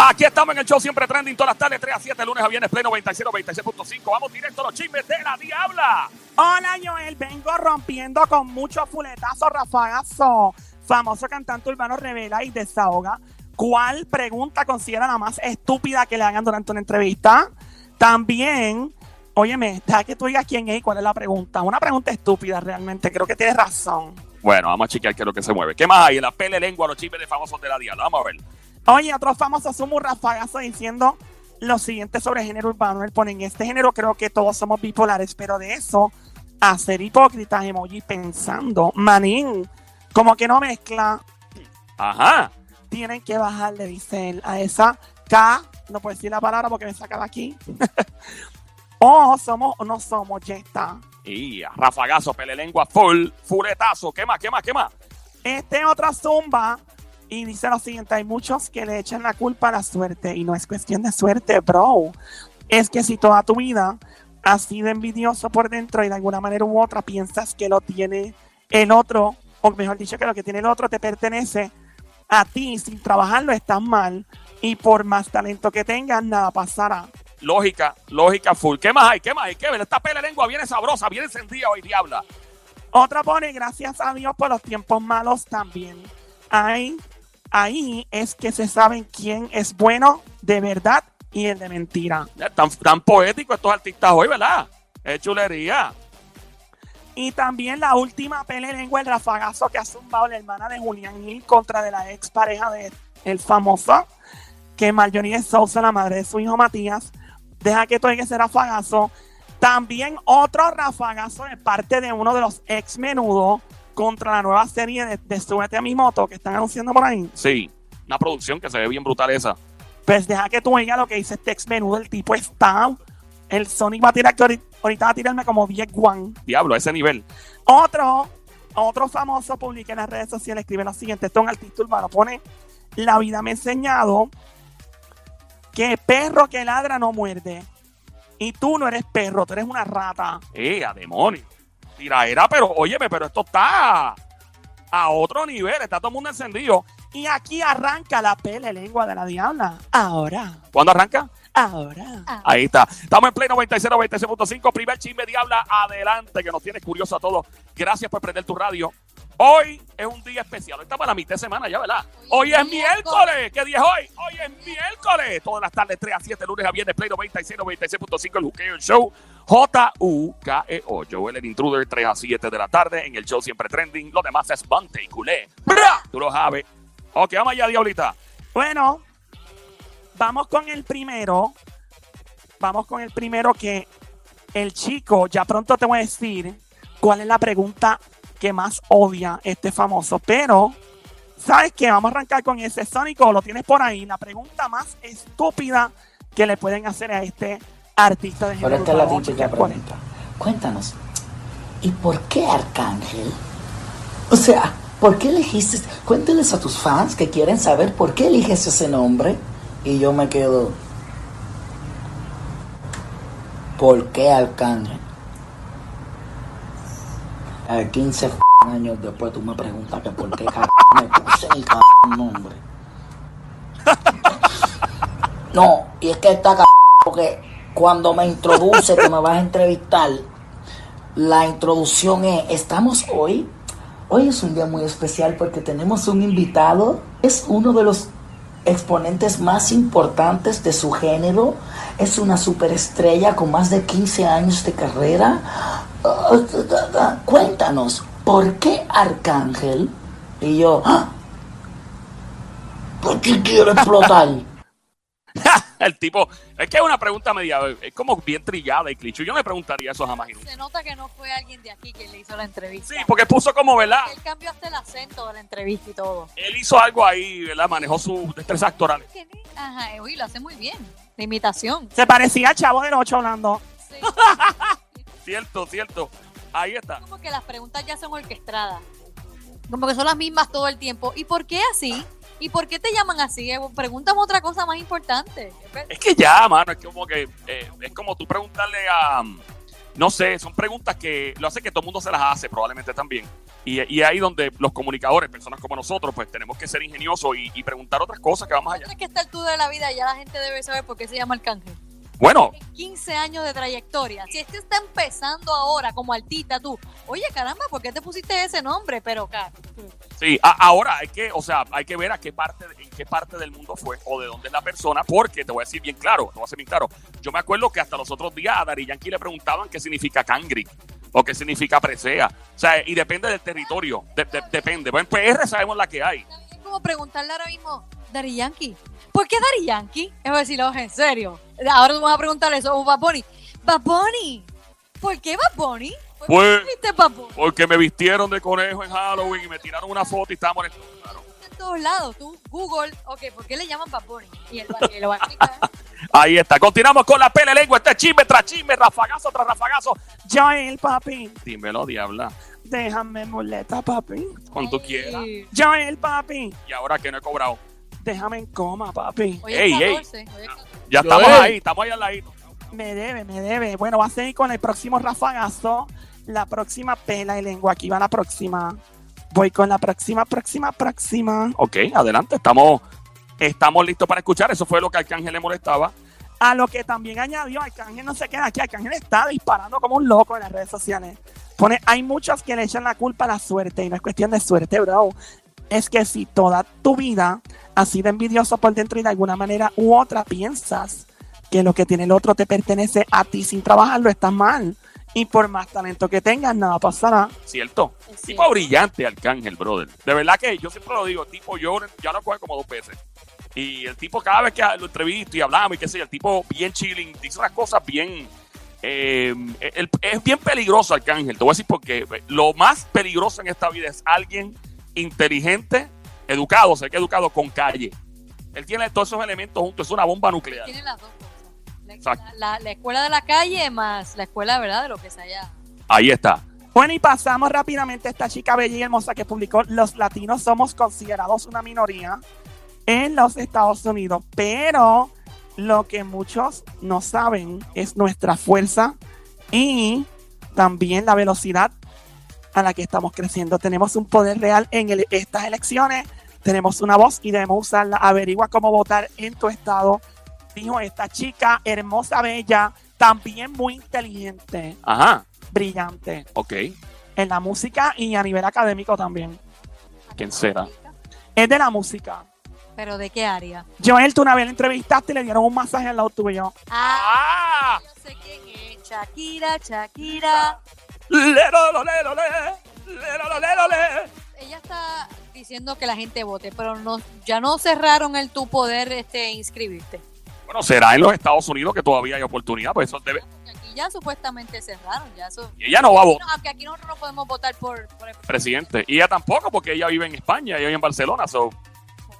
Aquí estamos en el show siempre trending todas las tardes, 3 a 7, lunes a viernes, pleno 96, 96.5. Vamos directo a los chismes de la diabla. Hola Joel, vengo rompiendo con mucho fuletazo, rafagazo. Famoso cantante urbano revela y desahoga. ¿Cuál pregunta considera la más estúpida que le hagan durante una entrevista? También, óyeme, deja que tú digas quién es y cuál es la pregunta. Una pregunta estúpida realmente, creo que tienes razón. Bueno, vamos a chequear qué es lo que se mueve. ¿Qué más hay en la pele lengua, los chismes de famosos de la diabla? Vamos a ver. Oye, otros famosos son muy rafagazos diciendo lo siguiente sobre género urbano. Él pone en este género creo que todos somos bipolares, pero de eso a ser hipócritas, emoji pensando, manín, como que no mezcla, Ajá. tienen que bajarle, dice él, a esa K, no puedo decir la palabra porque me saca de aquí. o somos o no somos, ya está. Y a rafagazo, pele lengua, full, fuletazo. ¿Qué más? ¿Qué más? ¿Qué más? Este otra zumba y dice lo siguiente, hay muchos que le echan la culpa a la suerte y no es cuestión de suerte, bro. Es que si toda tu vida has sido envidioso por dentro y de alguna manera u otra piensas que lo tiene el otro, o mejor dicho, que lo que tiene el otro te pertenece a ti sin trabajarlo, estás mal y por más talento que tengas, nada pasará. Lógica, lógica full. ¿Qué más hay? ¿Qué más hay? ¿Qué ver? Esta pele lengua viene sabrosa, viene encendida hoy, diabla. Otra pone, gracias a Dios por los tiempos malos también. Ahí, ahí es que se saben quién es bueno de verdad y el de mentira. Tan, tan poético estos artistas hoy, ¿verdad? Es chulería. Y también la última pelea lengua, el rafagazo que ha zumbado la hermana de Julián Gil contra de la ex pareja de el famoso, que Marjorie Sousa, la madre de su hijo Matías, deja que todo ese rafagazo. También otro rafagazo de parte de uno de los ex menudo contra la nueva serie de, de Súbete a mi moto que están anunciando por ahí. Sí, una producción que se ve bien brutal esa. Pues deja que tú oigas lo que dice este ex menudo. El tipo está. El Sonic va a tirar, que ahorita ahorita va a tirarme como 10 guan. Diablo, a ese nivel. Otro, otro famoso publica en las redes sociales, escribe lo siguiente, esto es un artista urbano, pone, la vida me ha enseñado que perro que ladra no muerde. Y tú no eres perro, tú eres una rata. ¡Eh, a demonio! Tiraera, pero óyeme, pero esto está a otro nivel, está todo el mundo encendido. Y aquí arranca la pele lengua de la diabla. Ahora, ¿Cuándo arranca? ahora. Ahí está. Estamos en Play 96, 96.5. Primer chisme diabla. Adelante, que nos tienes curioso a todos. Gracias por prender tu radio. Hoy es un día especial. Hoy estamos a la mitad de semana ya, ¿verdad? Hoy, Hoy es es miércoles. ¿Qué día es hoy? Hoy es miércoles. Todas las tardes, 3 a 7, lunes a viernes, Play 96, 96.5, el Juqueo el Show. J-U-K-E-O. Joel el Intruder, 3 a 7 de la tarde. En el show siempre trending. Lo demás es Bante y culé. ¡Bra! Tú lo sabes. Ok, vamos allá, diablita. Bueno, vamos con el primero. Vamos con el primero que el chico, ya pronto te voy a decir cuál es la pregunta que más odia este famoso. Pero, ¿sabes qué? Vamos a arrancar con ese Sónico, lo tienes por ahí. La pregunta más estúpida que le pueden hacer a este artista de Ahora género está la ¿Cuál es? pregunta. Cuéntanos, ¿y por qué Arcángel? O sea, ¿por qué elegiste? Cuéntales a tus fans que quieren saber por qué eliges ese nombre. Y yo me quedo. ¿Por qué Arcángel? A 15 f- años después tú me preguntas que por qué me puse el nombre. No, y es que está c- porque cuando me introduce que me vas a entrevistar, la introducción es, estamos hoy, hoy es un día muy especial porque tenemos un invitado, es uno de los exponentes más importantes de su género, es una superestrella con más de 15 años de carrera. Ah. Cuéntanos, ¿por qué Arcángel? Y yo, "Ah, ¿por qué quiero explotar? El tipo, es que es una pregunta media, es como bien trillada y cliché. Yo me preguntaría eso jamás. Se nota que no fue alguien de aquí quien le hizo la entrevista. Sí, porque puso como, ¿verdad? Él cambió hasta el acento de la entrevista y todo. Él hizo algo ahí, ¿verdad? Manejó sus destrezas actorales. Ajá, uy, lo hace muy bien. La imitación. Se parecía al chavo del 8 hablando. Sí. Cierto, cierto. Ahí está. Como que las preguntas ya son orquestadas. Como que son las mismas todo el tiempo. ¿Y por qué así? ¿Y por qué te llaman así? Eh, Pregúntame otra cosa más importante. Es que ya, mano, es como que eh, es como tú preguntarle a, no sé, son preguntas que lo hace que todo el mundo se las hace, probablemente también. Y, y ahí donde los comunicadores, personas como nosotros, pues tenemos que ser ingeniosos y, y preguntar otras cosas que vamos allá. ¿Crees que a esta altura de la vida ya la gente debe saber por qué se llama Arcángel? Bueno, 15 años de trayectoria. Si este está empezando ahora como artista, tú, oye, caramba, ¿por qué te pusiste ese nombre? Pero, cara, Sí, a- ahora hay que, o sea, hay que ver a qué parte, en qué parte del mundo fue o de dónde es la persona, porque te voy a decir bien claro, te voy a decir bien claro. Yo me acuerdo que hasta los otros días a Dari Yankee le preguntaban qué significa cangri o qué significa presea. O sea, y depende del territorio, de- de- depende. Bueno, en PR sabemos la que hay. es como preguntarle ahora mismo, Dari Yankee, ¿por qué Dari Yankee? Es decir, "Oye, en serio. Ahora tú vas a preguntarle eso a Bad Bunny. Bad Bunny, ¿por qué Bad Bunny? ¿Por qué Pues- Bad Bunny? Porque me vistieron de conejo en Halloween y me tiraron una foto y estábamos en claro. En todos lados, tú, Google, ok, ¿por qué le llaman Bad Bunny? Y él va, y él lo va a explicar. Ahí está. Continuamos con la pele lengua. Este es chisme tras chisme, rafagazo tras rafagazo. Joel, papi, Dímelo, diabla. déjame muleta, papi. Cuando tú quieras. Joel, papi, Y ahora que no he cobrado. Déjame en coma, papi. Hoy Ey, ey. 14, hoy es 14. Ya Yo, estamos ey. ahí, estamos ahí al ladito. Me debe, me debe. Bueno, va a seguir con el próximo rafagazo. La próxima pela y lengua. Aquí va la próxima. Voy con la próxima, próxima, próxima. Ok, adelante. Estamos, estamos listos para escuchar. Eso fue lo que a Arcángel le molestaba. A lo que también añadió, Arcángel no se queda aquí. Arcángel está disparando como un loco en las redes sociales. Pone, hay muchos que le echan la culpa a la suerte y no es cuestión de suerte, bro. Es que si toda tu vida has sido envidioso por dentro y de alguna manera u otra piensas que lo que tiene el otro te pertenece a ti sin trabajarlo, estás mal. Y por más talento que tengas, nada pasará. ¿Cierto? Es Tipo brillante, Arcángel, brother. De verdad que yo siempre lo digo. Tipo, yo ya lo coge como dos veces. Y el tipo, cada vez que lo entrevisto y hablamos y qué sé yo, el tipo bien chilling, dice unas cosas bien. eh, el- es bien peligroso, Arcángel. Te voy a decir porque lo más peligroso en esta vida es alguien inteligente, educado, sé que educado con calle. Él tiene todos esos elementos juntos, es una bomba nuclear. Tiene las dos cosas. La, Exacto. la- la escuela de la calle más la escuela, ¿verdad? De lo que sea allá. Ahí está. Bueno, y pasamos rápidamente a esta chica bella y hermosa que publicó Los latinos somos considerados una minoría en los Estados Unidos, pero lo que muchos no saben es nuestra fuerza y también la velocidad a la que estamos creciendo. Tenemos un poder real en el- estas elecciones, tenemos una voz y debemos usarla. Averigua cómo votar en tu estado, dijo esta chica hermosa, bella, también muy inteligente Ajá. brillante Ok. en la música y a nivel académico también. ¿Quién será? Es de la música. ¿Pero de qué área? Joel, tú una vez la entrevistaste y le dieron un masaje al lado tuyo. Ah, ¡Ah! yo sé quién es. Shakira, Shakira. Ella está diciendo que la gente vote, pero no, ya no cerraron el tu poder este, inscribirte. Bueno, será en los Estados Unidos que todavía hay oportunidad, pues eso debe. Porque aquí ya supuestamente cerraron, ya eso. Y ella no va a votar Aunque aquí nosotros no podemos votar por, por, presidente. Y ella tampoco, porque ella vive en España, ella vive en Barcelona, so,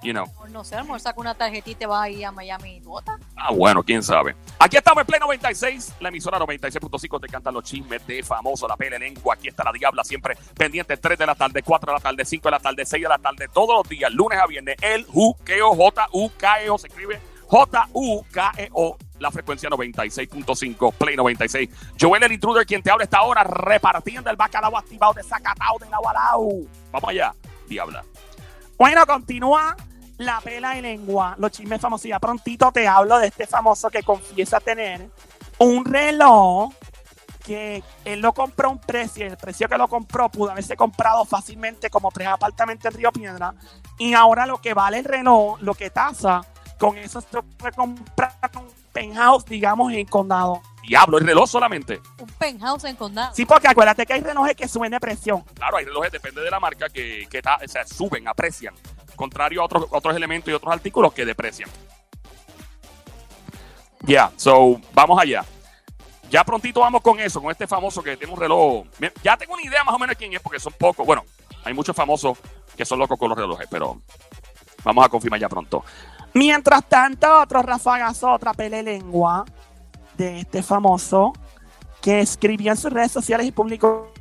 you know. por no sé, a lo mejor saca una tarjetita y te vas ahí a Miami y vota. Ah, bueno, quién sabe. Aquí estamos en Play 96, la emisora 96.5 te cantan los chismes de famoso, la pele lengua. Aquí está la diabla, siempre pendiente, 3 de la tarde, 4 de la tarde, 5 de la tarde, 6 de la tarde, todos los días, lunes a viernes. El juqueo, J-U-K-E-O, se escribe J-U-K-E-O, la frecuencia 96.5, Play 96. Joel el intruder, quien te habla esta hora, repartiendo el bacalao activado de Zacatao de Nahualao. Vamos allá, diabla. Bueno, continúa la pela y lengua. Los chismes famosos. Ya prontito te hablo de este famoso que confiesa tener un reloj que él lo compró a un precio. El precio que lo compró pudo haberse comprado fácilmente como tres apartamentos en Río Piedra. Y ahora lo que vale el reloj, lo que tasa, con eso se puede comprar un penthouse, digamos, en condado. Diablo, el reloj solamente. Un penthouse en condado. Sí, porque acuérdate que hay relojes que suben de presión. Claro, hay relojes, depende de la marca, que, que ta- o sea, suben, aprecian. Contrario a otros, otros elementos y otros artículos que deprecian. Ya, so, vamos allá. Ya prontito vamos con eso, con este famoso que tiene un reloj. Me- Ya tengo una idea más o menos de quién es, porque son pocos. Bueno, hay muchos famosos que son locos con los relojes, pero vamos a confirmar ya pronto. Mientras tanto, otro rafagazo, otra pele lengua de este famoso que escribió en sus redes sociales y publicó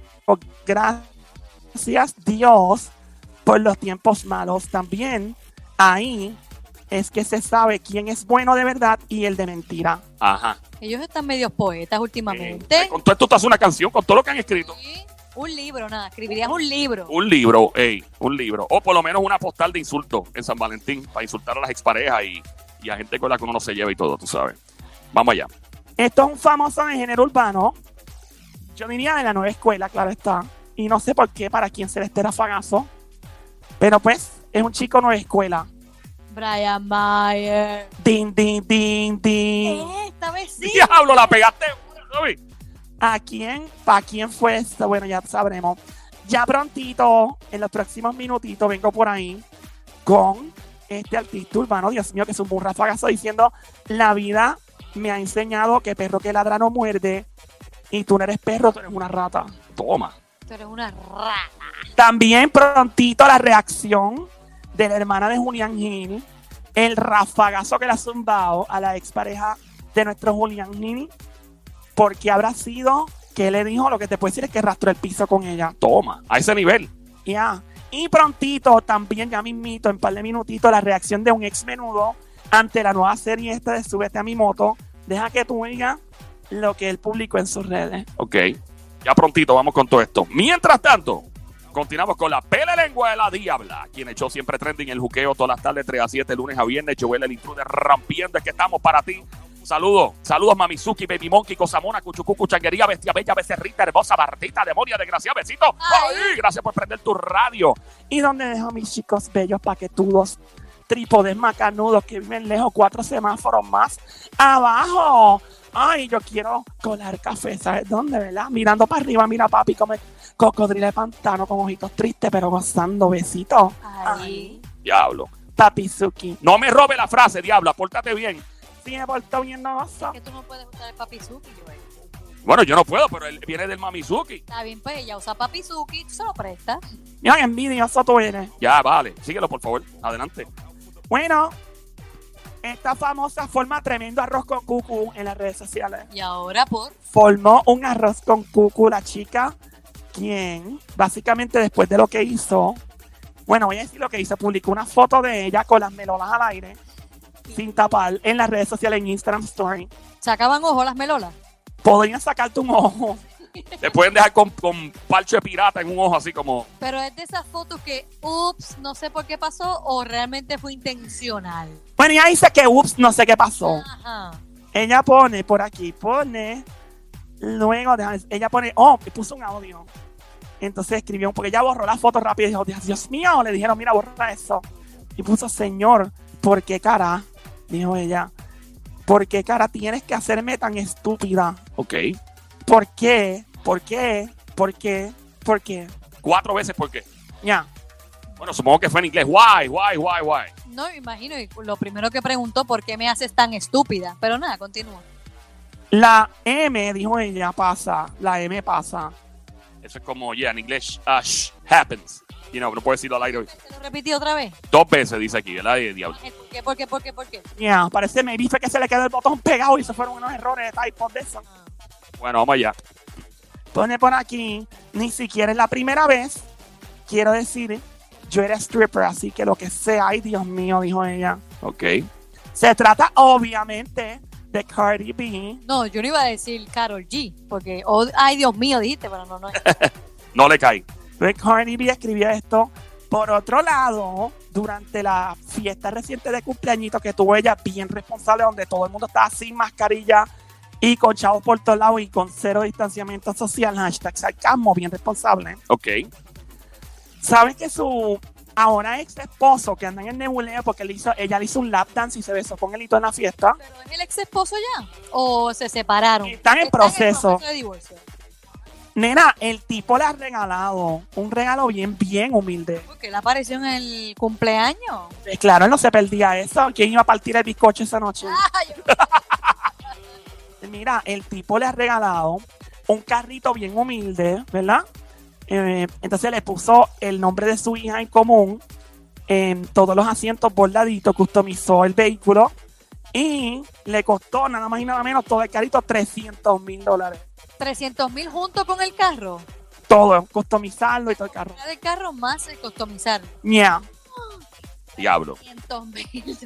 gracias Dios por los tiempos malos. También ahí es que se sabe quién es bueno de verdad y el de mentira. Ajá. Ellos están medios poetas Eh, últimamente. con todo esto tú haces una canción, con todo lo que han escrito. Sí, Un libro, nada. Escribirías un libro. Un libro, ey, un libro. O por lo menos una postal de insulto en San Valentín para insultar a las exparejas y, y a gente con la que uno no se lleva y todo, tú sabes. Vamos allá. Esto es un famoso de género urbano. Yo diría de la nueva escuela, claro está. Y no sé por qué, para quién se le esté rafagazo. Pero pues, es un chico nueva escuela. Brian Mayer. Din, din, din, din. Eh, esta vez sí. Diablo, la pegaste. Javi. ¿A quién? ¿Para quién fue esto? Bueno, ya sabremos. Ya prontito, en los próximos minutitos, vengo por ahí con este artista urbano, Dios mío, que es un burro rafagazo diciendo, la vida me ha enseñado que perro que ladra no muerde y tú no eres perro, tú eres una rata. Toma. Tú eres una rata. También prontito la reacción de la hermana de Julián Gil, el rafagazo que le ha zumbado a la expareja de nuestro Julián Gil, porque habrá sido que le dijo, lo que te puedo decir es que arrastró el piso con ella. Toma. A ese nivel. Ya. Y prontito, también ya mismito, en par de minutitos, la reacción de un ex menudo ante la nueva serie esta de Súbete a mi moto. Deja que tú oigas lo que él publicó en sus redes. Ok. Ya prontito vamos con todo esto. Mientras tanto, continuamos con la pele lengua de la diabla. Quien echó siempre trending el juqueo todas las tardes, 3 a 7, lunes a viernes. Joel el intruder rampiendo. Es que estamos para ti. Saludos, saludos Mamizuki, Baby Monkey, Cosamona, Cuchucucu, Changuería, Bestia Bella, Becerrita, Hermosa, Bartita, Demonia, Desgracia, Besito. Ay. Ay, gracias por prender tu radio. ¿Y dónde dejo mis chicos bellos paquetudos, trípodes macanudos que viven lejos, cuatro semáforos más abajo? Ay, yo quiero colar café, ¿sabes dónde, verdad? Mirando para arriba, mira papi, come cocodrilo de pantano con ojitos tristes, pero gozando besitos. Ahí. Diablo. Papi Suki. No me robe la frase, diabla, pórtate bien. Sí, me portó bien novoso. Que tú no puedes usar el papizuki, Joel. Bueno, yo no puedo, pero él viene del Mamizuki. Está bien, pues ella usa papizuki, tú se lo prestas. Mira, envidioso tú eres. Ya, vale. Síguelo, por favor. Adelante. Bueno, esta famosa forma tremendo arroz con cucu en las redes sociales. Y ahora por. formó un arroz con cucu la chica, quien básicamente después de lo que hizo, bueno, voy a decir lo que hizo, publicó una foto de ella con las melonas al aire, sin tapar, en las redes sociales, en Instagram Story. Sacaban ojo las melolas. Podrían sacarte un ojo. Te pueden dejar con, con parche de pirata en un ojo así como... Pero es de esas fotos que, ups, no sé por qué pasó o realmente fue intencional. Bueno, ella dice que, ups, no sé qué pasó. Ajá. Ella pone por aquí, pone, luego, déjame- ella pone, oh, y puso un audio. Entonces escribió, porque ella borró la foto rápido y dijo, Dios, Dios mío, le dijeron, mira, borra eso. Y puso, Señor, ¿por qué cara? Dijo ella, ¿por qué cara tienes que hacerme tan estúpida? Ok. ¿Por qué? ¿Por qué? ¿Por qué? ¿Por qué? Cuatro veces porque... Ya. Bueno, supongo que fue en inglés. Why, why, why, why. No, me imagino, y lo primero que preguntó, ¿por qué me haces tan estúpida? Pero nada, continúa. La M, dijo ella, pasa. La M pasa. Eso es como, yeah, en inglés, uh, shh, happens. You know, no puedo decirlo al aire. ¿Te lo repetí otra vez? Dos veces dice aquí, ¿verdad? Y diablo. ¿Por qué, por qué, por qué, por qué? Ya, parece maybe fue que se le quedó el botón pegado y se fueron unos errores de typo de eso. Ah. Bueno, vamos allá. Pone por aquí, ni siquiera es la primera vez. Quiero decir, yo era stripper, así que lo que sea, ay Dios mío, dijo ella. Ok. Se trata obviamente de Cardi B. No, yo no iba a decir Carol G, porque, oh, ay Dios mío, dijiste, pero no, no. No le cae. de Cardi B escribió esto. Por otro lado, durante la fiesta reciente de cumpleañito que tuvo ella, bien responsable, donde todo el mundo estaba sin mascarilla y con chavos por todos lados y con cero distanciamiento social, hashtag sarcasmo, bien responsable. Ok. ¿Sabes que su ahora ex esposo que anda en el nebuleo porque le hizo, ella le hizo un lap dance y se besó con él y todo en la fiesta? ¿Pero es el ex esposo ya? ¿O se separaron? Están en proceso. de divorcio. Nena, el tipo le ha regalado un regalo bien, bien humilde. Porque él apareció en el cumpleaños. Eh, Claro, él no se perdía eso. ¿Quién iba a partir el bizcocho esa noche? Ay, Mira, el tipo le ha regalado un carrito bien humilde, ¿verdad? Eh, entonces le puso el nombre de su hija en común en todos los asientos bordaditos, customizó el vehículo y le costó nada más y nada menos todo el carrito 300 mil dólares. 300 mil junto con el carro. Todo, customizarlo y todo el carro. La del carro más el customizar. Yeah. Diablo. 300 mil.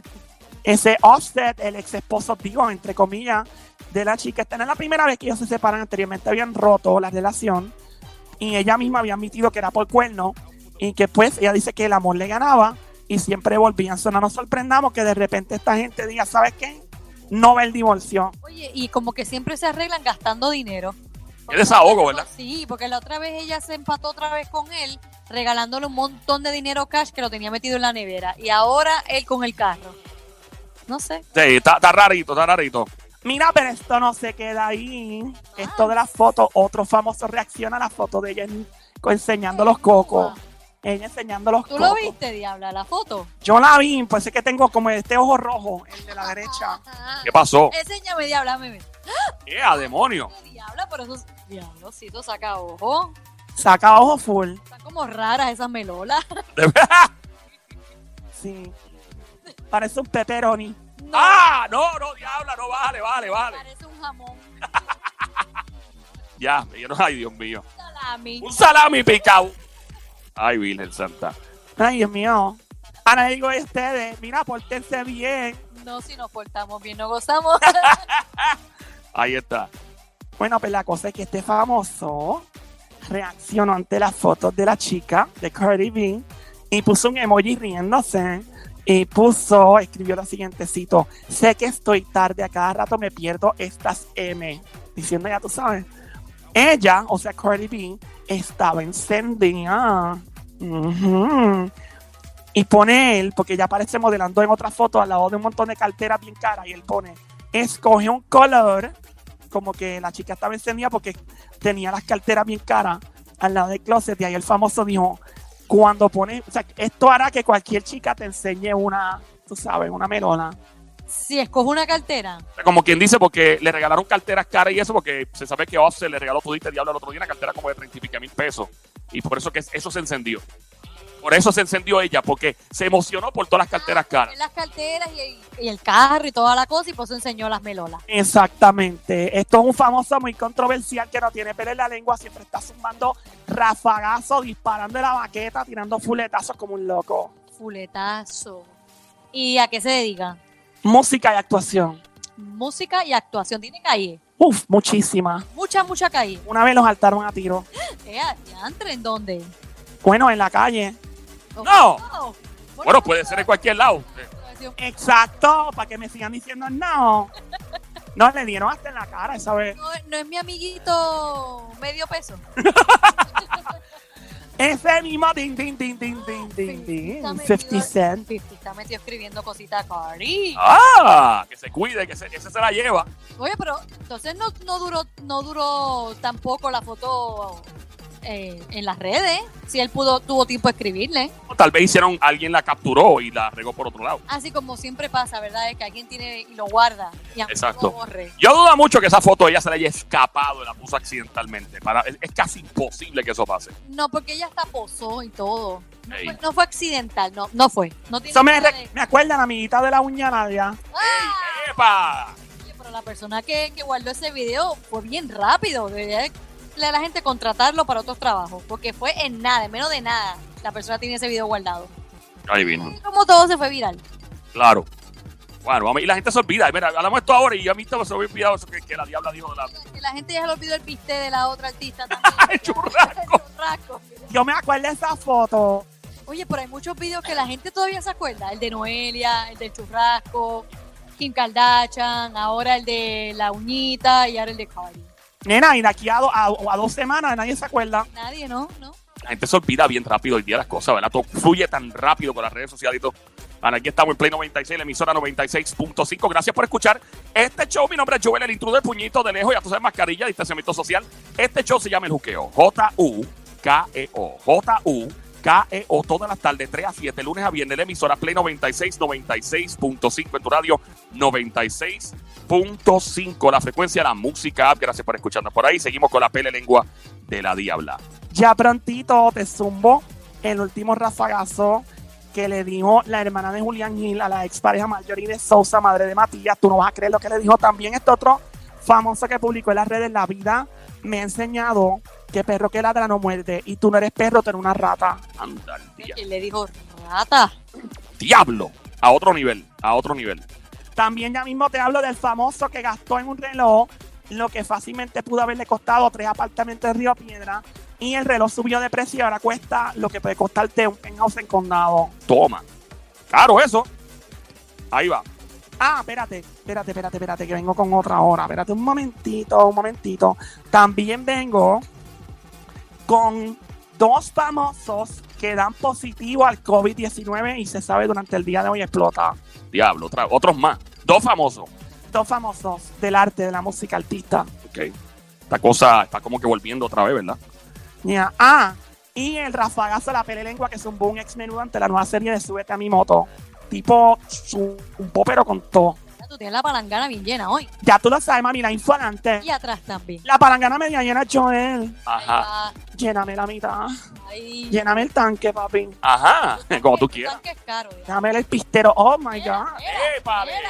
ese Offset, el ex esposo, digo, entre comillas, de la chica. Esta no es la primera vez que ellos se separan. Anteriormente habían roto la relación y ella misma había admitido que era por cuerno y que pues ella dice que el amor le ganaba y siempre volvían. So, no nos sorprendamos que de repente esta gente diga, ¿sabes qué? No ve el divorcio. Oye, y como que siempre se arreglan gastando dinero. Qué desahogo, ¿verdad? Sí, porque la otra vez ella se empató otra vez con él, regalándole un montón de dinero cash que lo tenía metido en la nevera. Y ahora él con el carro. No sé. Sí, está, está rarito, está rarito. Mira, pero esto no se queda ahí. Esto de las fotos, otro famoso reacciona a la foto de ella en- enseñando los cocos. Ella enseñando los ¿Tú cocos. lo viste, Diabla, la foto? Yo la vi, pues es que tengo como este ojo rojo, el de la derecha. Ajá. ¿Qué pasó? Enséñame, Diabla, meme. ¿Qué? a demonio? Diabla, pero eso es... Diablo, sí, eso saca ojo. Saca ojo full. Están como raras esas melolas. ¿De verdad? Sí. Parece un pepperoni. No, ¡Ah! No, no, diabla, no, vale, vale, vale. parece un jamón. Ya, ay, Dios mío. Salami. Un salami picado. Ay, Virgen Santa. Ay, Dios mío. Ahora digo a ustedes, mira, pórtense bien. No, si nos portamos bien, no gozamos. Ahí está. Bueno, pues la cosa es que este famoso reaccionó ante las fotos de la chica de Cardi B y puso un emoji riéndose y puso, escribió lo siguiente cito, sé que estoy tarde, a cada rato me pierdo estas M, diciendo ya tú sabes. Ella, o sea, Cardi B, estaba encendida. Y pone él, porque ya aparece modelando en otra foto al lado de un montón de carteras bien caras, y él pone, escoge un color como que la chica estaba encendida porque tenía las carteras bien caras al lado del closet y ahí el famoso dijo, cuando pone, o sea, esto hará que cualquier chica te enseñe una, tú sabes, una melona. si escojo una cartera, Como quien dice, porque le regalaron carteras caras y eso, porque se sabe que Offset le regaló Pudiste Diablo el otro día una cartera como de 30 y pico mil pesos. Y por eso que eso se encendió. Por eso se encendió ella, porque se emocionó por todas las carteras caras. las carteras y, y el carro y toda la cosa, y por eso enseñó las melolas. Exactamente. Esto es un famoso muy controversial que no tiene pelo en la lengua, siempre está sumando rafagazos, disparando de la baqueta, tirando fuletazos como un loco. Fuletazo. ¿Y a qué se dedica? Música y actuación. Música y actuación. Tiene calle. Uf, muchísima. Mucha, mucha calle. Una vez los saltaron a tiro. Eh, ¿Diantre en dónde? Bueno, en la calle. ¡No! Oh, Bueno, puede ser en cualquier lado. Exacto, para que me sigan diciendo no. No, le dieron hasta en la cara esa vez. No, no es mi amiguito medio peso. Ese mismo din, din, din, din, din, din, din. Está metido- 50 Cent. 50 está metido escribiendo cositas a Cardi. ¡Ah! Que se cuide, que se- ese se la lleva. Oye, pero entonces no, no duró no duró tampoco la foto eh, en las redes. Si él pudo tuvo tiempo de escribirle. O tal vez hicieron, alguien la capturó y la regó por otro lado. Así como siempre pasa, ¿verdad? Es que alguien tiene y lo guarda y aunque Exacto. lo borre. Yo dudo mucho que esa foto ella se le haya escapado y la puso accidentalmente. Para, es, es casi imposible que eso pase. No, porque ella hasta posó y todo. No, fue, no fue accidental, no, no fue. No tiene Eso me, nada re- de- me acuerda a la amiguita de la uña Nadia. ¡Ah! ¡Epa! Oye, pero la persona que, que guardó ese video fue bien rápido. Debería de la gente contratarlo para otros trabajos. Porque fue en nada, en menos de nada. La persona tiene ese video guardado. Ahí vino. Y como todo se fue viral. Claro. Bueno, vamos, y la gente se olvida. Mira, hablamos esto ahora y yo a mí se me había olvidado eso que, que la diabla dijo de la. Que la gente ya se le olvidó el piste de la otra artista también. El churrasco. El churrasco. Yo me acuerdo de esa foto. Oye, pero hay muchos videos que la gente todavía se acuerda. El de Noelia, el del churrasco, Kim Kardashian, ahora el de la uñita y ahora el de Cardi. Nena, y de aquí a, do- a- a dos semanas nadie se acuerda. Nadie, ¿no? ¿No? La gente se olvida bien rápido el día de las cosas, ¿verdad? Todo fluye tan rápido con las redes sociales y todo. Bueno, aquí estamos en Play 96, la emisora 96.5. Gracias por escuchar este show. Mi nombre es Joel, el intruder, puñito de lejos. Ya tú sabes, mascarilla, distanciamiento social. Este show se llama El Juqueo. J-U-K-E-O. J-U-K-E-O. Todas las tardes, 3 a 7, lunes a viernes, la emisora Play 96, 96.5 en tu radio 96.5. La frecuencia, la música. Gracias por escucharnos por ahí. Seguimos con la pele lengua de la diabla. Ya prontito te zumbo el último rafagazo que le dijo la hermana de Julián Gil a la expareja Marjorie de Sousa, madre de Matías. Tú no vas a creer lo que le dijo también este otro famoso que publicó en las redes. La vida me ha enseñado que perro que ladra no muerde y tú no eres perro, tú eres una rata. Anda, Y le dijo, rata. diablo. A otro nivel, a otro nivel. También ya mismo te hablo del famoso que gastó en un reloj lo que fácilmente pudo haberle costado tres apartamentos de Río Piedra. Y el reloj subió de precio, ahora cuesta lo que puede costarte un penthouse en condado. Toma. Claro, eso. Ahí va. Ah, espérate, espérate, espérate, espérate, que vengo con otra hora. Espérate un momentito, un momentito. También vengo con dos famosos que dan positivo al COVID-19 y se sabe durante el día de hoy explota. Diablo, otra- otros más. Dos famosos. Dos famosos del arte, de la música artista. Ok. Esta cosa está como que volviendo otra vez, ¿verdad? Ya. Ah, y el rafagazo de la pele lengua que zumbó un ex menudo ante la nueva serie de Súbete a mi moto. Tipo un popero con todo. Tú tienes la palangana bien llena hoy. Ya tú lo sabes, mami, la info adelante. Y atrás también. La palangana media llena, Joel. Ajá. Lléname la mitad. ahí. Lléname el tanque, papi. Ajá. Como tú quieras. tanque es caro, ya. Déjame el pistero. Oh my god. ¡Épale! mira.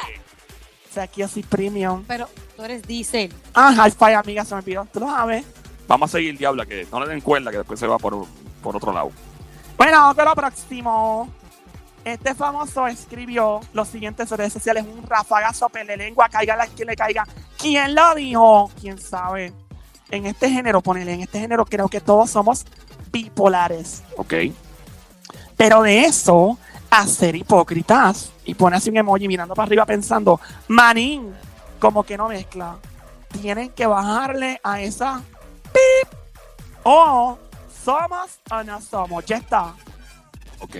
O sea, aquí yo soy premium. Pero tú eres diésel. Ah, hi-fi, amiga, se me olvidó. Tú lo sabes. Vamos a seguir, Diabla, que no le den cuerda, que después se va por, por otro lado. Bueno, con lo próximo. Este famoso escribió lo siguiente en sus redes sociales: un rafagazo pele lengua, caiga la quien le caiga. ¿Quién lo dijo? ¿Quién sabe? En este género, ponele, en este género creo que todos somos bipolares. Ok. Pero de eso a ser hipócritas y pone así un emoji mirando para arriba pensando, manín, como que no mezcla. Tienen que bajarle a esa pip. O somos o no somos. Ya está. Ok.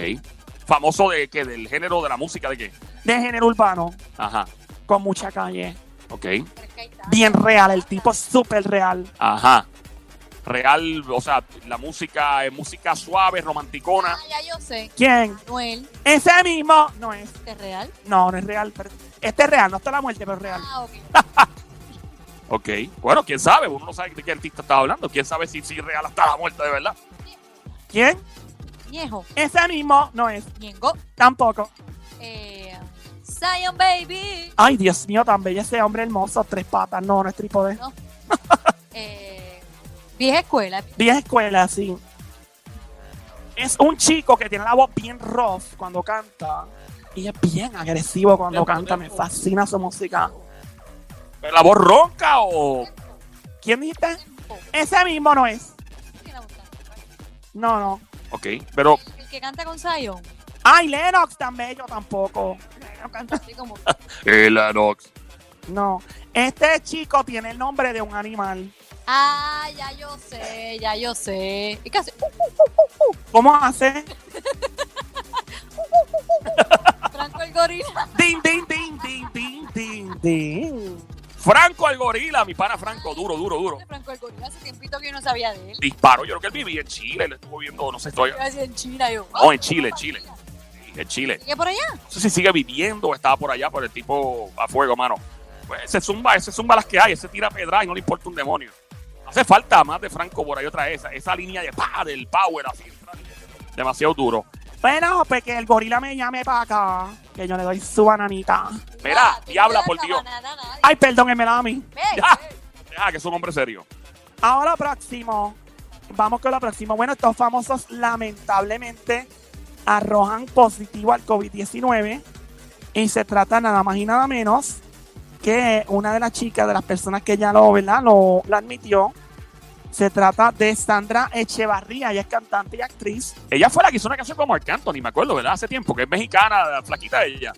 Famoso de que del género de la música de qué? De género urbano, Ajá. con mucha calle. Ok. Es. Bien real, el tipo súper real. Ajá. Real, o sea, la música es música suave, romanticona. Ah, ya yo sé. ¿Quién? Noel, Ese mismo. No es. ¿este es real? No, no es real. pero- este es real, no está la muerte, pero es real. Ah, ok. Ok. Bueno, quién sabe, uno no sabe de qué artista estás hablando. Quién sabe si, si real hasta la muerte de verdad. ¿Quién? Ñejo, Ese mismo no es. Ñengo, Tampoco. eh, Zion Baby, Ay, Dios mío, tan bello ese hombre hermoso. Tres patas. No, no es trípode. eh, Vieja Escuela, Vieja escuela, sí. Es un chico que tiene la voz bien rough cuando canta. Y es bien agresivo cuando canta. Me fascina su música. ¿Pero ¿La voz ronca o...? ¿Quién dijiste? Ese mismo no es. No, no. Ok, pero... El que canta con Zion, Ay, Lennox tan bello tampoco. así como El Anox. No. Este chico tiene el nombre de un animal. Ah, ya yo sé, ya yo sé. ¿Y qué hace? ¿Cómo hace? Franco el gorila. Ding, ding, ding, ding, ding, ding, ding. Franco el gorila, mi pana Franco, duro, duro, duro. Franco el gorila hace tiempito que yo no sabía de él. Disparo, yo creo que él vivía en Chile, le estuvo viendo, no sé, estoy... En China, yo. No, en Chile, en Chile. Sí, En Chile. ¿Sigue por allá? No sé si sigue viviendo o estaba por allá, pero el tipo a fuego, mano. Pues ese zumba, ese zumba las que hay, ese tira pedra y no le importa un demonio. Hace falta más de Franco por ahí otra vez, esa, esa línea de pa, del power así. Demasiado duro. Bueno, pues que el gorila me llame para acá. Que yo le doy su bananita. Mira, Ah, tú no diabla, das por la Dios. banana a nadie. Ay, perdónenmela a mí. Ve. Deja que es un hombre serio. Ahora próximo. Vamos con lo próximo. Bueno, estos famosos lamentablemente arrojan positivo al COVID-19. Y se trata nada más y nada menos que una de las chicas, de las personas que ya lo, ¿verdad? Lo, lo admitió. Se trata de Sandra Echevarría. Ella es cantante y actriz. Ella fue la que hizo una canción con Marc Anthony, me acuerdo, ¿verdad? Hace tiempo, que es mexicana, la flaquita ella.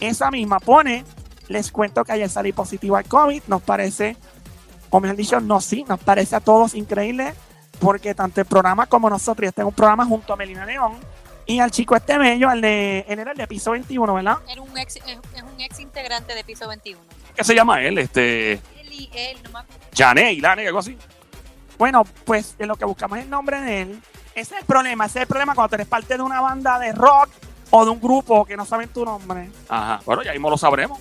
Esa misma pone. Les cuento que ayer salí positivo al COVID. Nos parece, o mejor dicho, no, sí, nos parece a todos increíble. Porque tanto el programa como nosotros, este es un programa junto a Melina León y al chico este bello, el de, él era el de piso 21, ¿verdad? Era un ex, es, es un ex integrante de piso 21. ¿Qué se llama él? Este. Él y él, no me acuerdo. Jané, algo así. Bueno, pues en lo que buscamos el nombre de él. Ese es el problema, ese es el problema cuando eres parte de una banda de rock o de un grupo que no saben tu nombre. Ajá. Bueno, ya mismo lo sabremos.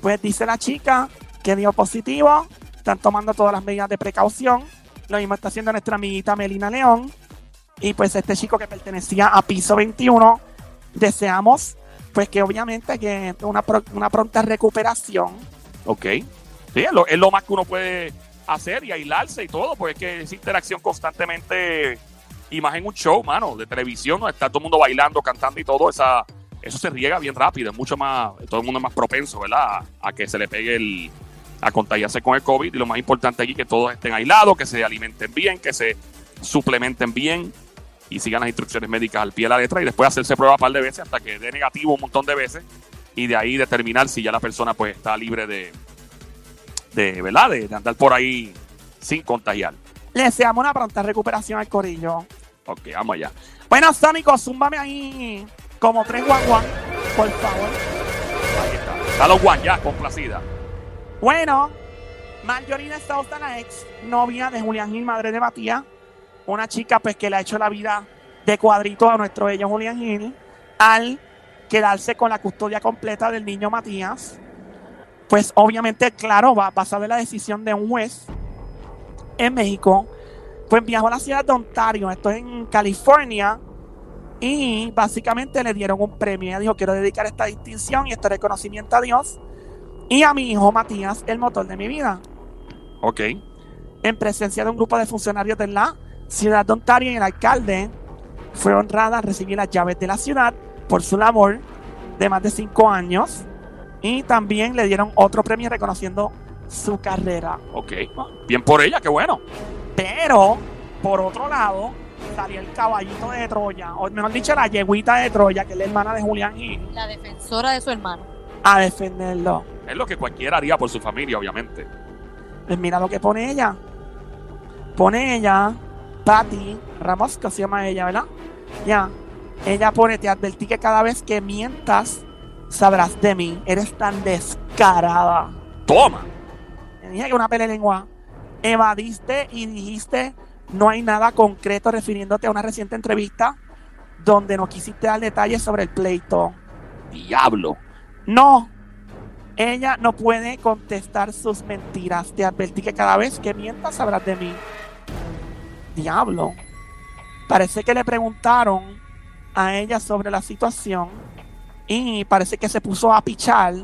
Pues dice la chica que dio positivo, están tomando todas las medidas de precaución. Lo mismo está haciendo nuestra amiguita Melina León. Y pues este chico que pertenecía a piso 21, deseamos pues que obviamente que una, pro- una pronta recuperación. Ok. Sí, es lo, es lo más que uno puede hacer y aislarse y todo, porque es que esa interacción constantemente, y más en un show, mano, de televisión, donde está todo el mundo bailando, cantando y todo, esa, eso se riega bien rápido, es mucho más, todo el mundo es más propenso, ¿verdad? A, a que se le pegue el, a contagiarse con el COVID y lo más importante aquí que todos estén aislados, que se alimenten bien, que se suplementen bien y sigan las instrucciones médicas al pie de la letra y después hacerse prueba un par de veces hasta que dé negativo un montón de veces y de ahí determinar si ya la persona pues está libre de, de ¿verdad? De, de andar por ahí sin contagiar. Le deseamos una pronta recuperación al corillo. Ok, vamos allá. Bueno, Sónico, zúmbame ahí como tres guan guan, por favor. Ahí está. Está los guan ya, complacida. Bueno, Marjorie Sousa, la ex novia de Julián Gil, madre de Matías, una chica pues que le ha hecho la vida de cuadrito a nuestro bello Julián Gil, al quedarse con la custodia completa del niño Matías, pues obviamente, claro, va basado en la decisión de un juez en México, pues viajó a la ciudad de Ontario, esto es en California, y básicamente le dieron un premio. Ella dijo, quiero dedicar esta distinción y este reconocimiento a Dios y a mi hijo Matías, el motor de mi vida. Ok. En presencia de un grupo de funcionarios de la ciudad de Ontario y el alcalde, fue honrada a recibir las llaves de la ciudad por su labor de más de cinco años y también le dieron otro premio reconociendo su carrera. Ok. Bien por ella, qué bueno. Pero, por otro lado, salió el caballito de Troya, o mejor dicho, la yeguita de Troya, que es la hermana de Julián Gil, La defensora de su hermano. a defenderlo. Es lo que cualquiera haría por su familia, obviamente. Pues mira lo que pone ella. Pone ella, Patty Ramos, que se llama ella, ¿verdad? Ya. Ella pone, te advertí que cada vez que mientas, sabrás de mí. Eres tan descarada. Toma. Te dije que una pelea de lengua. Evadiste y dijiste, no hay nada concreto refiriéndote a una reciente entrevista donde no quisiste dar detalles sobre el pleito. Diablo. No. Ella no puede contestar sus mentiras. Te advertí que cada vez que mientas sabrás de mí. Diablo. Parece que le preguntaron a ella sobre la situación y parece que se puso a pichar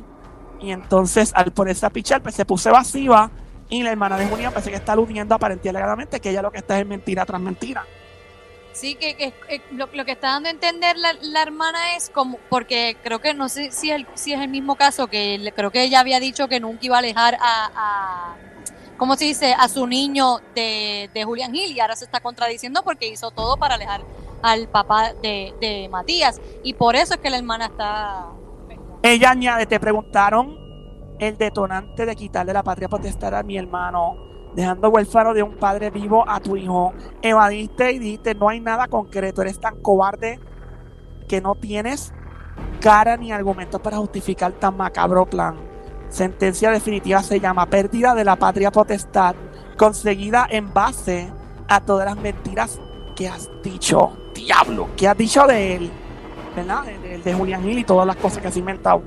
y entonces al ponerse a pichar pues se puso evasiva y la hermana de Julián parece que está aludiendo aparentemente que ella lo que está es mentira tras mentira. Sí, que, eh, lo, que está dando a entender la, hermana es como, porque creo que no sé si, el, si es el mismo caso, que creo que ella había dicho que nunca iba a alejar a, a ¿cómo se dice?, a su niño de, de Julián Gil y ahora se está contradiciendo porque hizo todo para alejar al papá de, de Matías y por eso es que la hermana está... Ella añade, te preguntaron el detonante de quitarle la patria potestad a mi hermano, dejando huérfano de un padre vivo a tu hijo. Evadiste y dijiste, no hay nada concreto, eres tan cobarde que no tienes cara ni argumentos para justificar tan macabro plan. Sentencia definitiva se llama pérdida de la patria potestad, conseguida en base a todas las mentiras que has dicho. Diablo. que has dicho de él, ¿verdad? De, de- de Julián Gil y todas las cosas que has inventado.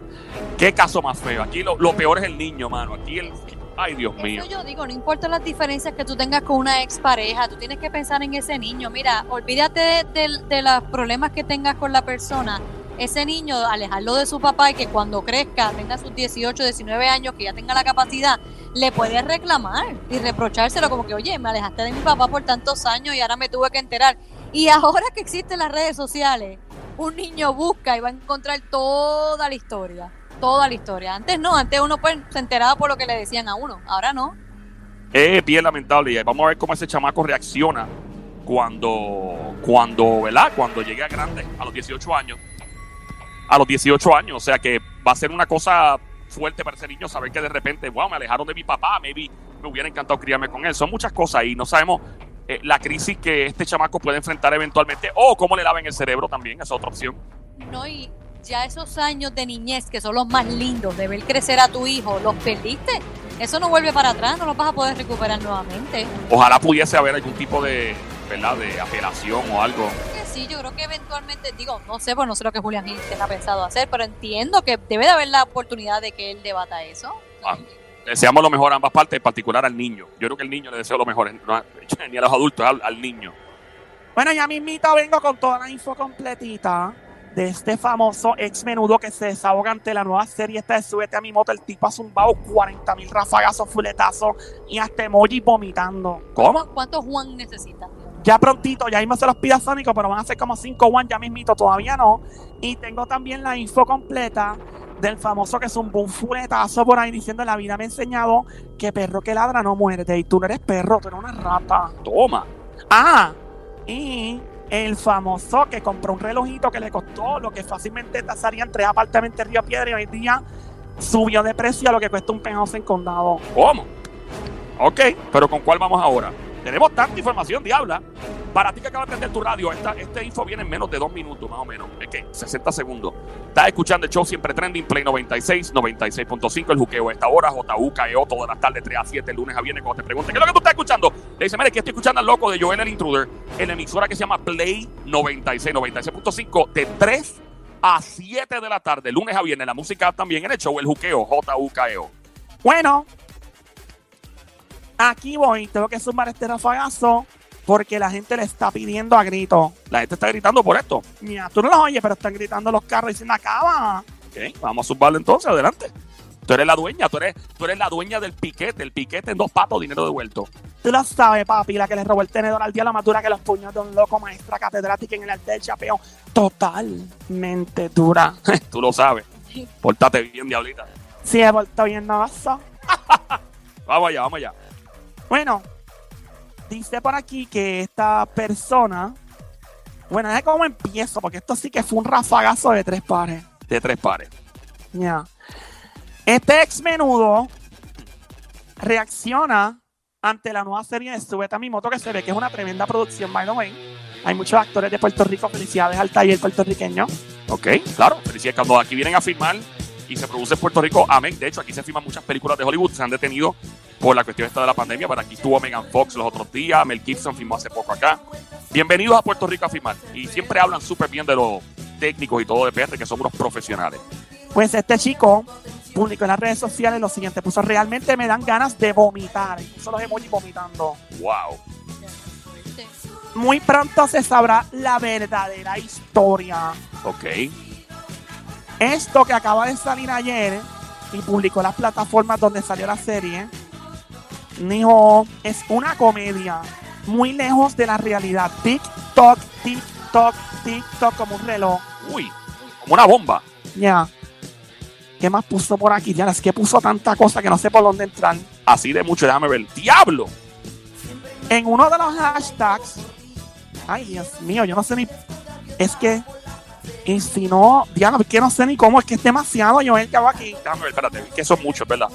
Qué caso más feo. Aquí lo, lo peor es el niño, mano. Aquí el. Ay, Dios mío. Eso yo digo, no importa las diferencias que tú tengas con una expareja, tú tienes que pensar en ese niño. Mira, olvídate de, de- de los problemas que tengas con la persona. Ese niño, alejarlo de su papá y que cuando crezca, tenga sus 18, 19 años, que ya tenga la capacidad, le puedes reclamar y reprochárselo como que, oye, me alejaste de mi papá por tantos años y ahora me tuve que enterar. Y ahora que existen las redes sociales, un niño busca y va a encontrar toda la historia. Toda la historia. Antes no, antes uno pues, se enteraba por lo que le decían a uno. Ahora no. Es bien lamentable. Vamos a ver cómo ese chamaco reacciona cuando, cuando, ¿verdad? Cuando llegue a grande, a los 18 años. A los 18 años. O sea que va a ser una cosa fuerte para ese niño saber que de repente, wow, me alejaron de mi papá, maybe me hubiera encantado criarme con él. Son muchas cosas y no sabemos eh, la crisis que este chamaco puede enfrentar eventualmente o cómo le laven el cerebro también, esa es otra opción. No, y ya esos años de niñez que son los más lindos de ver crecer a tu hijo, los perdiste. Eso no vuelve para atrás, no los vas a poder recuperar nuevamente. Ojalá pudiese haber algún tipo de, ¿verdad? de apelación o algo. Sí, yo creo que eventualmente, digo, no sé, pues no sé lo que Julián Gil tenga pensado hacer, pero entiendo que debe de haber la oportunidad de que él debata eso. Ah. Deseamos lo mejor a ambas partes, en particular al niño. Yo creo que el niño le deseo lo mejor, no, ni a los adultos, al, al niño. Bueno, ya mismito vengo con toda la info completita de este famoso ex menudo que se desahoga ante la nueva serie esta de Súbete a mi moto. El tipo ha zumbado 40 mil rafagazos, fuletazos y hasta emoji vomitando. ¿Cómo? ¿Cuánto Juan necesita? Ya prontito, ya mismo se los pida Sónico, pero van a ser como 5 one ya mismito, todavía no. Y tengo también la info completa del famoso que es un bufuletazo por ahí diciendo la vida me ha enseñado que perro que ladra no muerde. Y tú no eres perro, tú eres una rata. Toma. Ah, y el famoso que compró un relojito que le costó lo que fácilmente tasarían tres apartamentos en Río Piedra y hoy día subió de precio a lo que cuesta un penthouse en condado. ¿Cómo? Ok, pero ¿con cuál vamos ahora? Tenemos tanta información, diabla. Para ti que acabas de prender tu radio, esta, este info viene en menos de dos minutos, más o menos. Es que 60 segundos. Estás escuchando el show siempre trending, Play 96, 96.5, el juqueo a esta hora, JUKEO, todas las tardes, 3 a 7, lunes a viernes, cuando te pregunten, ¿qué es lo que tú estás escuchando? Le dice, mire, que estoy escuchando al loco de Joel el Intruder en la emisora que se llama Play 96, 96.5, de 3 a 7 de la tarde, lunes a viernes. La música también en el show, el juqueo, JUKEO. Bueno, aquí voy, tengo que sumar este rafagazo porque la gente le está pidiendo a grito. La gente está gritando por esto. Mira, tú no los oyes, pero están gritando los carros diciendo acaba. Ok, vamos a subarlo entonces, adelante. Tú eres la dueña, tú eres, tú eres la dueña del piquete, el piquete en dos patos, dinero devuelto. Tú lo sabes, papi, la que le robó el tenedor al día la más dura que los puños de un loco maestra catedrática en el arte del chapeo. Totalmente dura. tú lo sabes. Pórtate bien, diablita. Sí, he vuelto bien navazo. Vamos allá, vamos allá. Bueno, dice por aquí que esta persona. Bueno, es cómo empiezo, porque esto sí que fue un rafagazo de tres pares. De tres pares. Ya. Este ex menudo reacciona ante la nueva serie de Súbete a mi moto, que se ve que es una tremenda producción, by the way. Hay muchos actores de Puerto Rico. Felicidades al taller puertorriqueño. Ok, claro. Felicidades cuando aquí vienen a filmar y se produce en Puerto Rico. Amén. De hecho, aquí se filman muchas películas de Hollywood. Se han detenido por la cuestión esta de la pandemia. Pero aquí estuvo Megan Fox los otros días. Mel Gibson filmó hace poco acá. Bienvenidos a Puerto Rico a filmar. Y siempre hablan súper bien de los técnicos y todo de PR, que son unos profesionales. Pues este chico publicó en las redes sociales lo siguiente: puso realmente me dan ganas de vomitar. Y puso los emojis vomitando. Wow. Muy pronto se sabrá la verdadera historia. Ok. Esto que acaba de salir ayer y publicó las plataformas donde salió la serie, dijo, es una comedia muy lejos de la realidad. TikTok, TikTok, TikTok como un reloj. Uy, como una bomba. Ya. ¿Qué más puso por aquí? Ya, es que puso tanta cosa que no sé por dónde entrar. Así de mucho, déjame ver. ¡Diablo! En uno de los hashtags, ay Dios mío, yo no sé ni. Es que. Y si no, Diana, es que no sé ni cómo, es que es demasiado yo el que hago aquí. Déjame ver, espérate, que son muchos, ¿verdad?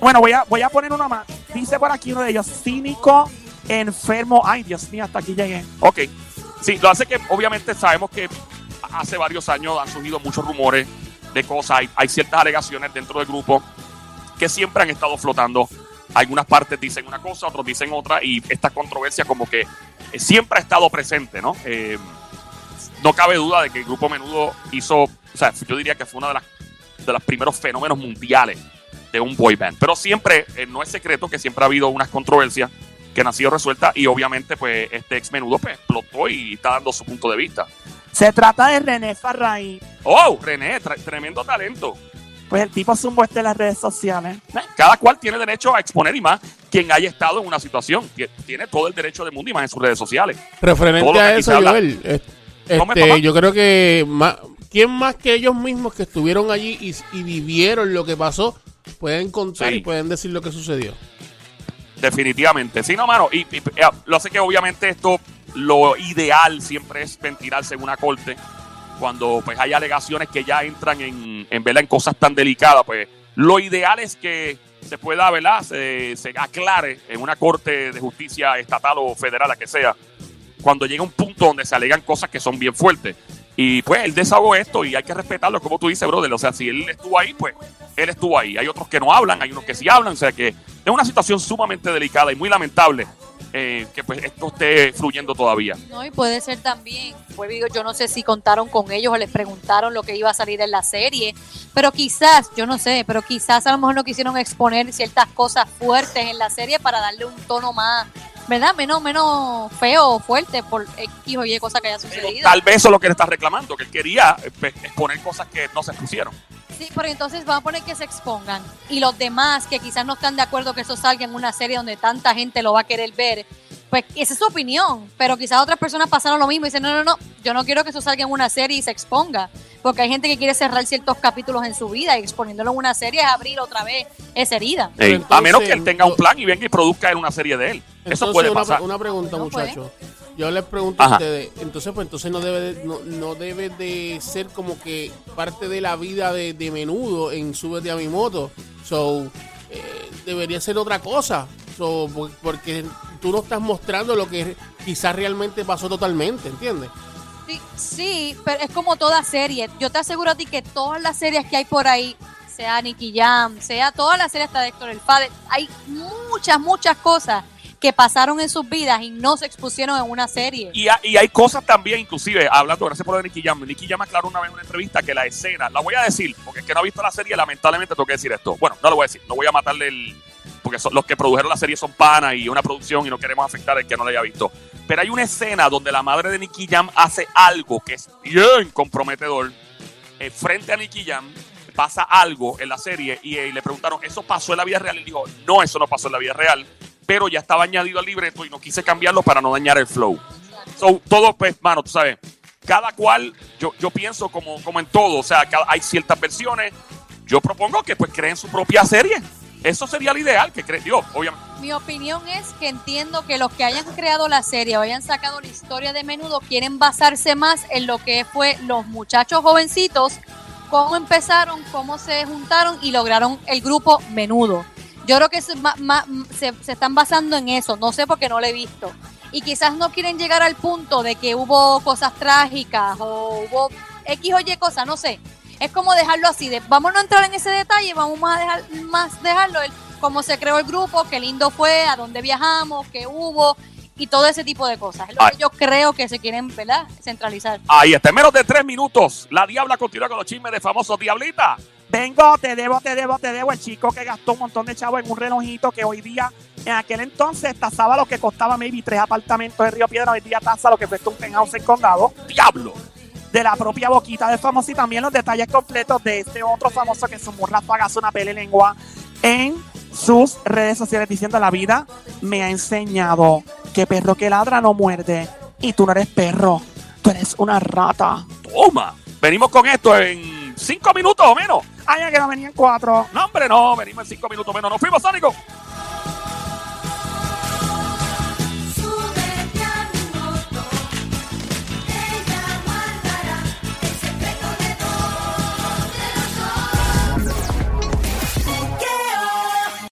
Bueno, voy a, voy a poner uno más. Dice por aquí uno de ellos, cínico, enfermo. Ay, Dios mío, hasta aquí llegué. Ok. Sí, lo hace que obviamente sabemos que hace varios años han surgido muchos rumores de cosas. Hay, hay ciertas alegaciones dentro del grupo que siempre han estado flotando. Algunas partes dicen una cosa, otros dicen otra, y esta controversia como que siempre ha estado presente, ¿no? Eh, no cabe duda de que el grupo Menudo hizo, o sea, yo diría que fue uno de, las, de los primeros fenómenos mundiales de un boy band. Pero siempre, eh, no es secreto que siempre ha habido unas controversias que han sido resueltas y obviamente pues este ex Menudo pues, explotó y está dando su punto de vista. Se trata de René Farray. ¡Oh! René, tremendo talento. Pues el tipo zumbó este en las redes sociales. Cada cual tiene derecho a exponer y más quien haya estado en una situación. Tie- Tiene todo el derecho del mundo y más en sus redes sociales. Referente a eso, habla. Joel, es- ¿Cómo es, este, yo creo que más, ¿quién más que ellos mismos que estuvieron allí y, y vivieron lo que pasó pueden contar Sí. y pueden decir lo que sucedió? Definitivamente. Sí, no, mano. Y, y, eh, lo sé que obviamente esto, lo ideal siempre es ventilarse en una corte. Cuando pues hay alegaciones que ya entran en, en, ¿verdad? en cosas tan delicadas, pues lo ideal es que se pueda, ¿verdad? Se, se aclare en una corte de justicia estatal o federal, la que sea, cuando llega un punto donde se alegan cosas que son bien fuertes. Y pues él desahogó esto y hay que respetarlo, como tú dices, brother. O sea, si él estuvo ahí, pues él estuvo ahí. Hay otros que no hablan, hay unos que sí hablan. O sea que es una situación sumamente delicada y muy lamentable eh, que pues esto esté fluyendo todavía. No, y puede ser también, pues digo, yo no sé si contaron con ellos o les preguntaron lo que iba a salir en la serie, pero quizás, yo no sé, pero quizás a lo mejor no quisieron exponer ciertas cosas fuertes en la serie para darle un tono más, ¿verdad? Menos, menos feo o fuerte por X o Y cosa que haya sucedido. Tal vez eso es lo que él está reclamando, que él quería pues, exponer cosas que no se pusieron. Sí, pero entonces vamos a poner que se expongan. Y los demás que quizás no están de acuerdo que eso salga en una serie donde tanta gente lo va a querer ver, Pues esa es su opinión, pero quizás otras personas pasaron lo mismo y dicen, no, no, no, yo no quiero que eso salga en una serie y se exponga, porque hay gente que quiere cerrar ciertos capítulos en su vida y exponiéndolo en una serie es abrir otra vez esa herida. A menos que él tenga un plan y venga y produzca en una serie de él. Eso Entonces, puede una, pasar. una pregunta, No puede. muchachos. Yo les pregunto Ajá. a ustedes, entonces pues entonces no debe de, no, no debe de ser como que parte de la vida de, de menudo en Súbete a mi moto. So, eh, debería ser otra cosa. So, por- porque tú no estás mostrando lo que quizás realmente pasó totalmente, ¿entiendes? Sí, sí, pero es como toda serie. Yo te aseguro a ti que todas las series que hay por ahí, sea Nicky Jam, sea todas las series hasta de Héctor el Padre, hay muchas, muchas cosas que pasaron en sus vidas y no se expusieron en una serie. Y, y hay cosas también, inclusive, hablando, gracias por lo de Nicky Jam. Nicky Jam aclaró una vez en una entrevista que la escena, la voy a decir, porque es que no ha visto la serie, lamentablemente tengo que decir esto. Bueno, no lo voy a decir, no voy a matarle el. Porque son- los que produjeron la serie son panas y una producción y no queremos afectar al que no la haya visto. Pero hay una escena donde la madre de Nicky Jam hace algo que es bien comprometedor. eh, frente a Nicky Jam pasa algo en la serie y, eh, le preguntaron, ¿eso pasó en la vida real? Y dijo, no, eso no pasó en la vida real, pero ya estaba añadido al libreto y no quise cambiarlo para no dañar el flow. So, todo, pues, mano, tú sabes, cada cual, yo, yo pienso como, como en todo, o sea, cada- hay ciertas versiones. Yo propongo que pues creen su propia serie. Eso sería lo ideal, que creen, yo, obviamente. Mi opinión es que entiendo que los que hayan creado la serie o hayan sacado la historia de menudo quieren basarse más en lo que fue los muchachos jovencitos, cómo empezaron, cómo se juntaron y lograron el grupo menudo. Yo creo que se, ma- ma- se, se están basando en eso, no sé porque no lo he visto. Y quizás no quieren llegar al punto de que hubo cosas trágicas o hubo X o Y cosas, no sé. Es como dejarlo así, de, vamos a no entrar en ese detalle, vamos a dejar más dejarlo, el, cómo se creó el grupo, qué lindo fue, a dónde viajamos, qué hubo y todo ese tipo de cosas. Es lo Ay. que yo creo que se quieren, ¿verdad? Centralizar. Ahí está, en menos de tres minutos, la Diabla continúa con los chismes de famosos Diablita. Vengo, te debo, te debo, te debo. El chico que gastó un montón de chavos en un relojito que hoy día, en aquel entonces, tasaba lo que costaba maybe tres apartamentos de Río Piedra. Hoy día tasa lo que cuesta un penthouse en condado. Diablo. De la propia boquita del famoso y también los detalles completos de este otro famoso que su morra pagazo una pele lengua en sus redes sociales diciendo la vida me ha enseñado que perro que ladra no muerde y tú no eres perro, tú eres una rata. Toma. Venimos con esto en cinco minutos o menos. Ay, que no venían cuatro. No, hombre, no, venimos en cinco minutos menos. Nos fuimos, Sónico.